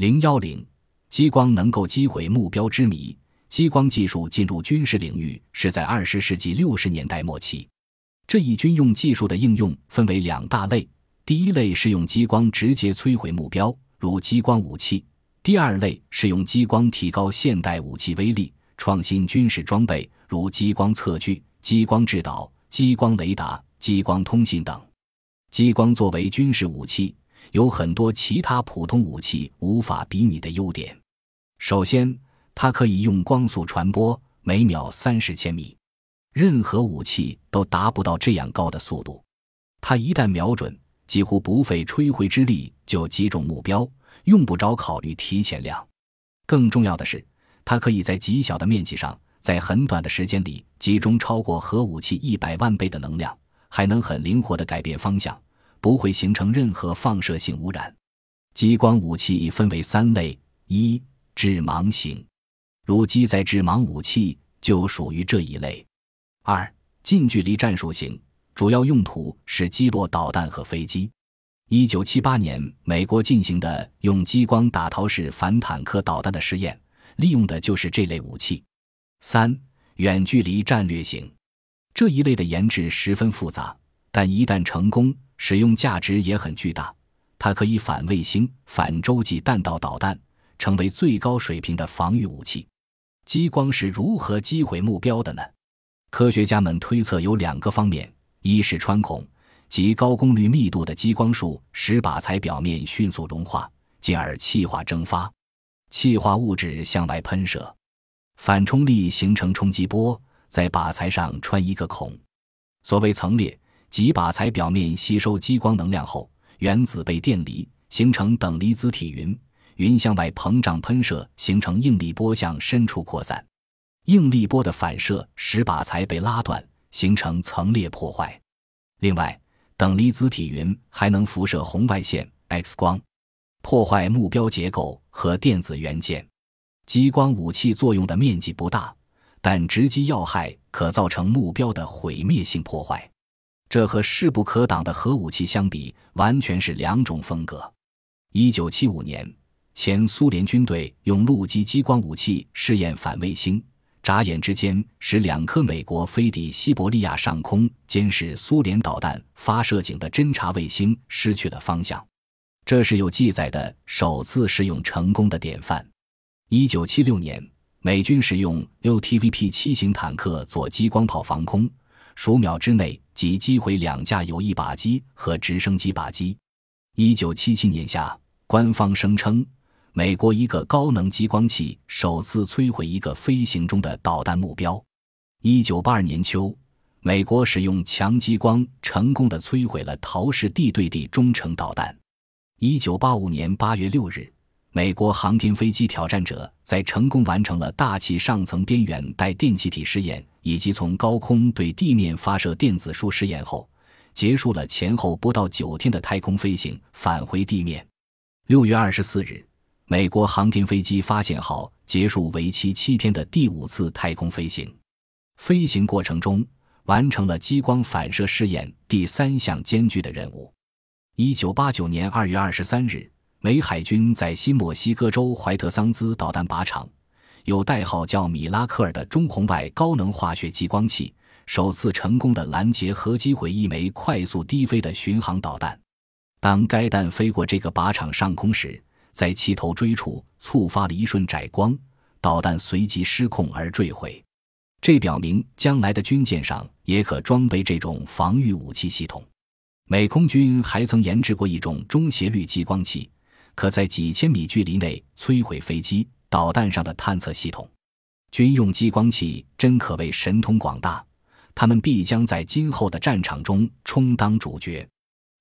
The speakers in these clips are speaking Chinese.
零幺零，激光能够击毁目标之谜。激光技术进入军事领域是在二十世纪六十年代末期。这一军用技术的应用分为两大类：第一类是用激光直接摧毁目标，如激光武器；第二类是用激光提高现代武器威力、创新军事装备，如激光测距、激光制导、激光雷达、激光通信等。激光作为军事武器，有很多其他普通武器无法比拟的优点。首先，它可以用光速传播，每秒三十千米。任何武器都达不到这样高的速度。它一旦瞄准，几乎不费吹灰之力就击中目标，用不着考虑提前量。更重要的是，它可以在极小的面积上，在很短的时间里集中超过核武器一百万倍的能量，还能很灵活地改变方向，不会形成任何放射性污染。激光武器分为三类：一、致盲型，如机载致盲武器就属于这一类。二、近距离战术型，主要用途是击落导弹和飞机。一九七八年，美国进行的用激光打陶式反坦克导弹的实验，利用的就是这类武器。三、远距离战略型，这一类的研制十分复杂，但一旦成功，使用价值也很巨大。它可以反卫星、反洲际弹道导弹，成为最高水平的防御武器。激光是如何击毁目标的呢？科学家们推测有两个方面：一是穿孔，即高功率密度的激光束使靶材表面迅速融化，进而气化蒸发，气化物质向外喷射；反冲力形成冲击波，在靶材上穿一个孔。所谓层裂，即靶材表面吸收激光能量后，原子被电离，形成等离子体云，云向外膨胀喷射，形成应力波向深处扩散。应力波的反射使靶材被拉断，形成层裂破坏。另外，等离子体云还能辐射红外线 X 光，破坏目标结构和电子元件。激光武器作用的面积不大，但直击要害，可造成目标的毁灭性破坏。这和势不可挡的核武器相比，完全是两种风格。一九七五年，前苏联军队用陆基激光武器试验反卫星。眨眼之间，使两颗美国飞抵西伯利亚上空监视苏联导弹发射井的侦察卫星失去了方向。这是有记载的首次试用成功的典范。一九七六年，美军使用六 TVP 七型坦克做激光炮防空，数秒之内即击毁两架友谊靶机和直升机靶机。一九七七年夏，官方声称。美国一个高能激光器首次摧毁一个飞行中的导弹目标。一九八二年秋，美国使用强激光成功的摧毁了陶氏地对地中程导弹。一九八五年八月六日，美国航天飞机挑战者在成功完成了大气上层边缘带电气体试验以及从高空对地面发射电子束试验后，结束了前后不到九天的太空飞行，返回地面。六月二十四日。美国航天飞机发现号结束为期七天的第五次太空飞行，飞行过程中完成了激光反射试验第三项艰巨的任务。一九八九年二月二十三日，美海军在新墨西哥州怀特桑兹导弹靶场，有代号叫米拉克尔的中红外高能化学激光器，首次成功的拦截和击毁一枚快速低飞的巡航导弹。当该弹飞过这个靶场上空时，在气头锥处触发了一瞬窄光，导弹随即失控而坠毁。这表明将来的军舰上也可装备这种防御武器系统。美空军还曾研制过一种中斜率激光器，可在几千米距离内摧毁飞机、导弹上的探测系统。军用激光器真可谓神通广大，他们必将在今后的战场中充当主角。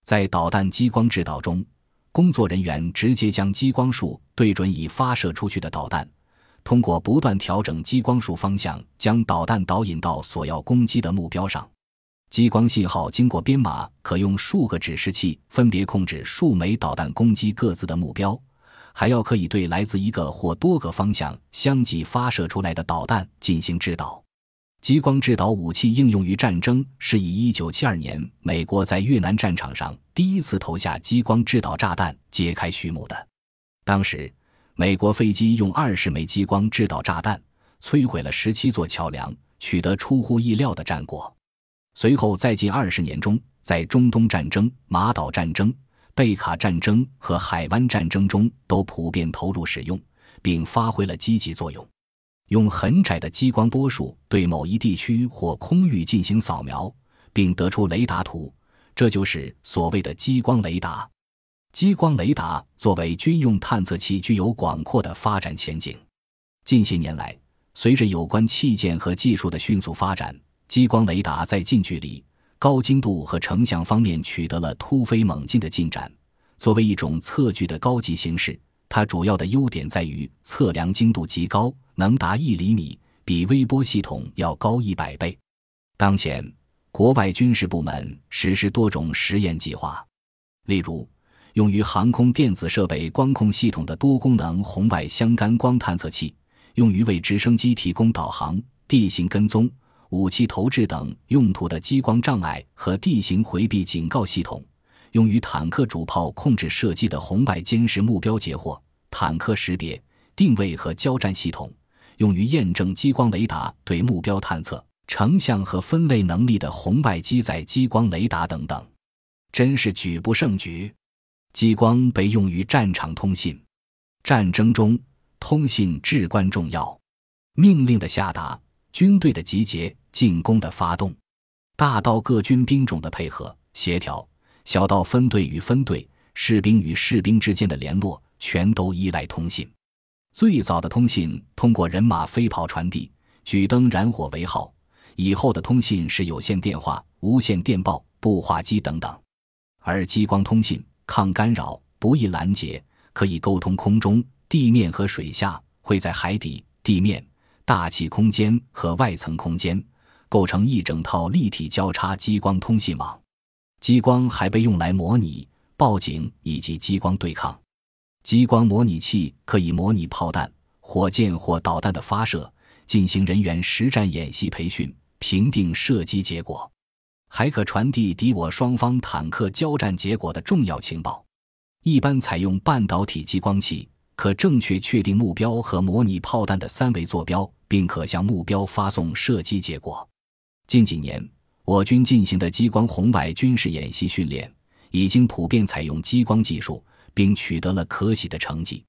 在导弹激光制导中。工作人员直接将激光束对准已发射出去的导弹，通过不断调整激光束方向，将导弹导引到所要攻击的目标上。激光信号经过编码，可用数个指示器分别控制数枚导弹攻击各自的目标，还要可以对来自一个或多个方向相继发射出来的导弹进行制导。激光制导武器应用于战争，是以1972年美国在越南战场上第一次投下激光制导炸弹揭开序幕的。当时，美国飞机用二十枚激光制导炸弹，摧毁了十七座桥梁，取得出乎意料的战果。随后，在近二十年中，在中东战争、马岛战争、贝卡战争和海湾战争中，都普遍投入使用，并发挥了积极作用。用很窄的激光波束对某一地区或空域进行扫描，并得出雷达图，这就是所谓的激光雷达。激光雷达作为军用探测器，具有广阔的发展前景。近些年来，随着有关器件和技术的迅速发展，激光雷达在近距离、高精度和成像方面取得了突飞猛进的进展。作为一种测距的高级形式，它主要的优点在于测量精度极高，能达一厘米，比微波系统要高一百倍。当前，国外军事部门实施多种实验计划，例如。用于航空电子设备光控系统的多功能红外相干光探测器，用于为直升机提供导航、地形跟踪、武器投掷等用途的激光障碍和地形回避警告系统，用于坦克主炮控制射击的红外监视目标截获、坦克识别、定位和交战系统，用于验证激光雷达对目标探测、成像和分类能力的红外机载激光雷达等等，真是举不胜举。激光被用于战场通信，战争中通信至关重要。命令的下达、军队的集结、进攻的发动，大到各军兵种的配合协调，小到分队与分队、士兵与士兵之间的联络，全都依赖通信。最早的通信通过人马飞跑传递，举灯燃火为号；以后的通信是有线电话、无线电报、步话机等等，而激光通信。抗干扰，不易拦截，可以沟通空中、地面和水下，会在海底、地面、大气空间和外层空间构成一整套立体交叉激光通信网。激光还被用来模拟报警以及激光对抗。激光模拟器可以模拟炮弹、火箭或导弹的发射，进行人员实战演习培训，评定射击结果。还可传递敌我双方坦克交战结果的重要情报。一般采用半导体激光器，可正确确定目标和模拟炮弹的三维坐标，并可向目标发送射击结果。近几年，我军进行的激光红外军事演习训练，已经普遍采用激光技术，并取得了可喜的成绩。